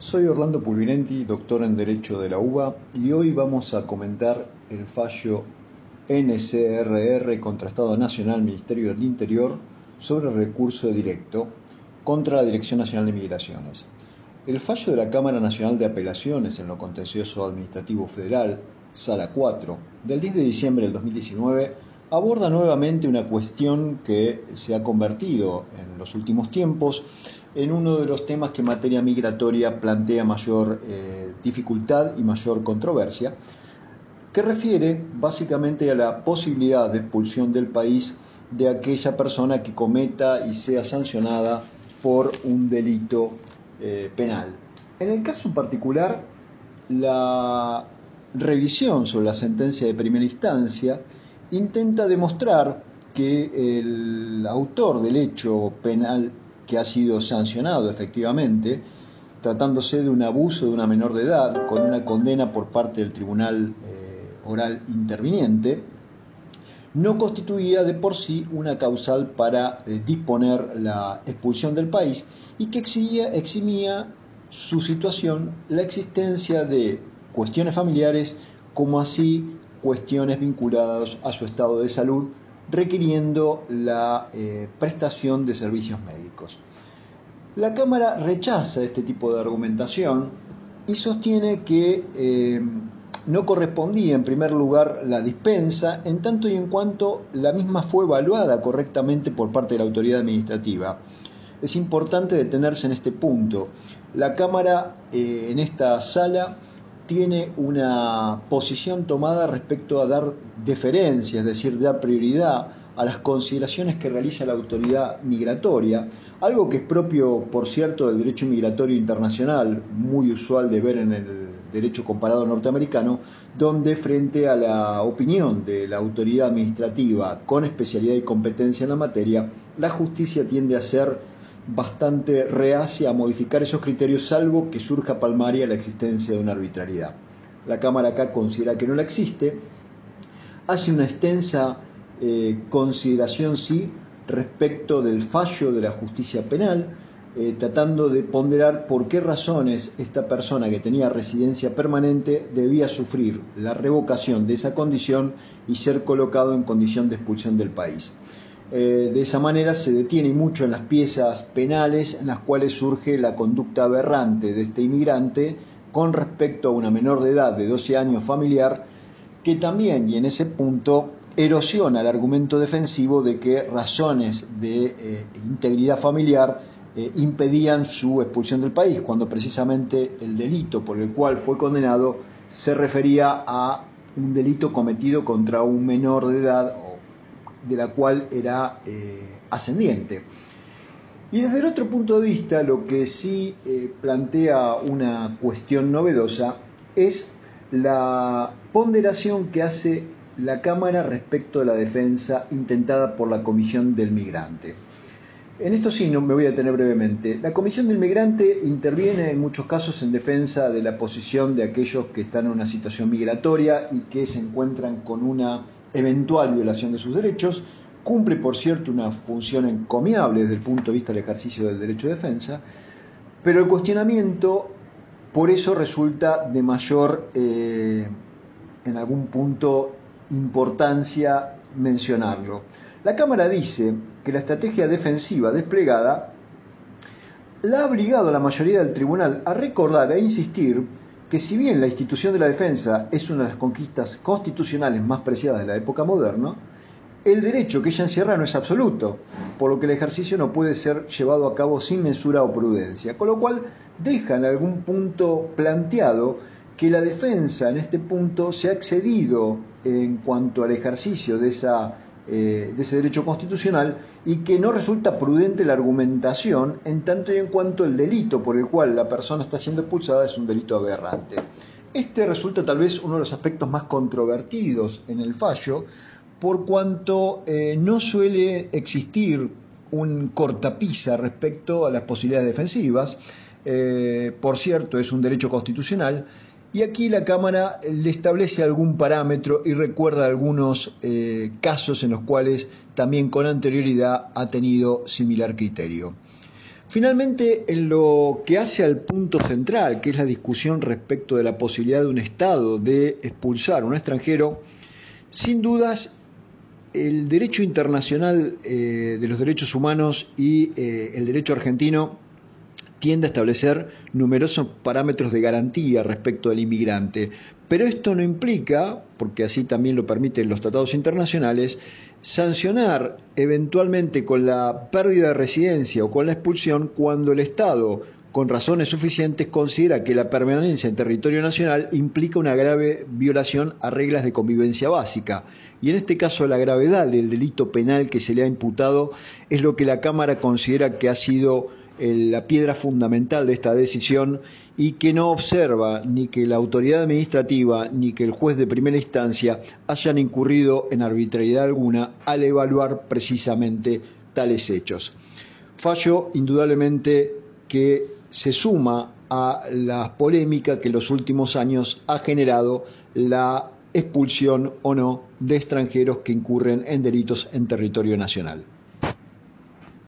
Soy Orlando Pulvinenti, doctor en Derecho de la UBA, y hoy vamos a comentar el fallo NCRR contra Estado Nacional Ministerio del Interior sobre recurso directo contra la Dirección Nacional de Migraciones. El fallo de la Cámara Nacional de Apelaciones en lo contencioso administrativo federal, Sala 4, del 10 de diciembre del 2019, aborda nuevamente una cuestión que se ha convertido en los últimos tiempos en uno de los temas que en materia migratoria plantea mayor eh, dificultad y mayor controversia, que refiere básicamente a la posibilidad de expulsión del país de aquella persona que cometa y sea sancionada por un delito eh, penal. En el caso particular, la revisión sobre la sentencia de primera instancia intenta demostrar que el autor del hecho penal que ha sido sancionado efectivamente, tratándose de un abuso de una menor de edad, con una condena por parte del tribunal eh, oral interviniente, no constituía de por sí una causal para eh, disponer la expulsión del país y que eximía, eximía su situación la existencia de cuestiones familiares como así cuestiones vinculadas a su estado de salud, requiriendo la eh, prestación de servicios médicos. La Cámara rechaza este tipo de argumentación y sostiene que eh, no correspondía en primer lugar la dispensa en tanto y en cuanto la misma fue evaluada correctamente por parte de la autoridad administrativa. Es importante detenerse en este punto. La Cámara eh, en esta sala tiene una posición tomada respecto a dar deferencia, es decir, dar prioridad a las consideraciones que realiza la autoridad migratoria, algo que es propio, por cierto, del derecho migratorio internacional, muy usual de ver en el derecho comparado norteamericano, donde frente a la opinión de la autoridad administrativa con especialidad y competencia en la materia, la justicia tiende a ser bastante reacia a modificar esos criterios, salvo que surja palmaria la existencia de una arbitrariedad. La Cámara acá considera que no la existe, hace una extensa eh, consideración, sí, respecto del fallo de la justicia penal, eh, tratando de ponderar por qué razones esta persona que tenía residencia permanente debía sufrir la revocación de esa condición y ser colocado en condición de expulsión del país. Eh, de esa manera se detiene mucho en las piezas penales en las cuales surge la conducta aberrante de este inmigrante con respecto a una menor de edad de 12 años familiar que también, y en ese punto, erosiona el argumento defensivo de que razones de eh, integridad familiar eh, impedían su expulsión del país, cuando precisamente el delito por el cual fue condenado se refería a un delito cometido contra un menor de edad de la cual era eh, ascendiente. Y desde el otro punto de vista, lo que sí eh, plantea una cuestión novedosa es la ponderación que hace la Cámara respecto a la defensa intentada por la Comisión del Migrante. En esto sí no me voy a detener brevemente. La Comisión del Migrante interviene en muchos casos en defensa de la posición de aquellos que están en una situación migratoria y que se encuentran con una eventual violación de sus derechos. Cumple, por cierto, una función encomiable desde el punto de vista del ejercicio del derecho de defensa, pero el cuestionamiento por eso resulta de mayor, eh, en algún punto, importancia mencionarlo. La Cámara dice que la estrategia defensiva desplegada la ha obligado a la mayoría del tribunal a recordar e insistir que si bien la institución de la defensa es una de las conquistas constitucionales más preciadas de la época moderna, el derecho que ella encierra no es absoluto, por lo que el ejercicio no puede ser llevado a cabo sin mensura o prudencia, con lo cual deja en algún punto planteado que la defensa en este punto se ha excedido en cuanto al ejercicio de esa eh, de ese derecho constitucional y que no resulta prudente la argumentación en tanto y en cuanto el delito por el cual la persona está siendo expulsada es un delito aberrante. Este resulta tal vez uno de los aspectos más controvertidos en el fallo, por cuanto eh, no suele existir un cortapisa respecto a las posibilidades defensivas. Eh, por cierto, es un derecho constitucional y aquí la Cámara le establece algún parámetro y recuerda algunos eh, casos en los cuales también con anterioridad ha tenido similar criterio. Finalmente, en lo que hace al punto central, que es la discusión respecto de la posibilidad de un Estado de expulsar a un extranjero, sin dudas el derecho internacional eh, de los derechos humanos y eh, el derecho argentino tiende a establecer numerosos parámetros de garantía respecto al inmigrante, pero esto no implica, porque así también lo permiten los tratados internacionales, sancionar eventualmente con la pérdida de residencia o con la expulsión cuando el Estado, con razones suficientes, considera que la permanencia en territorio nacional implica una grave violación a reglas de convivencia básica. Y en este caso la gravedad del delito penal que se le ha imputado es lo que la Cámara considera que ha sido la piedra fundamental de esta decisión y que no observa ni que la autoridad administrativa ni que el juez de primera instancia hayan incurrido en arbitrariedad alguna al evaluar precisamente tales hechos. Fallo indudablemente que se suma a la polémica que en los últimos años ha generado la expulsión o no de extranjeros que incurren en delitos en territorio nacional.